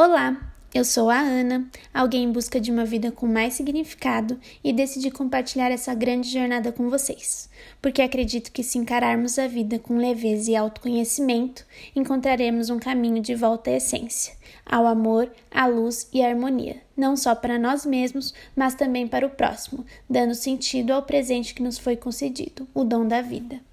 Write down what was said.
Olá, eu sou a Ana, alguém em busca de uma vida com mais significado e decidi compartilhar essa grande jornada com vocês, porque acredito que se encararmos a vida com leveza e autoconhecimento, encontraremos um caminho de volta à essência, ao amor, à luz e à harmonia, não só para nós mesmos, mas também para o próximo, dando sentido ao presente que nos foi concedido, o dom da vida.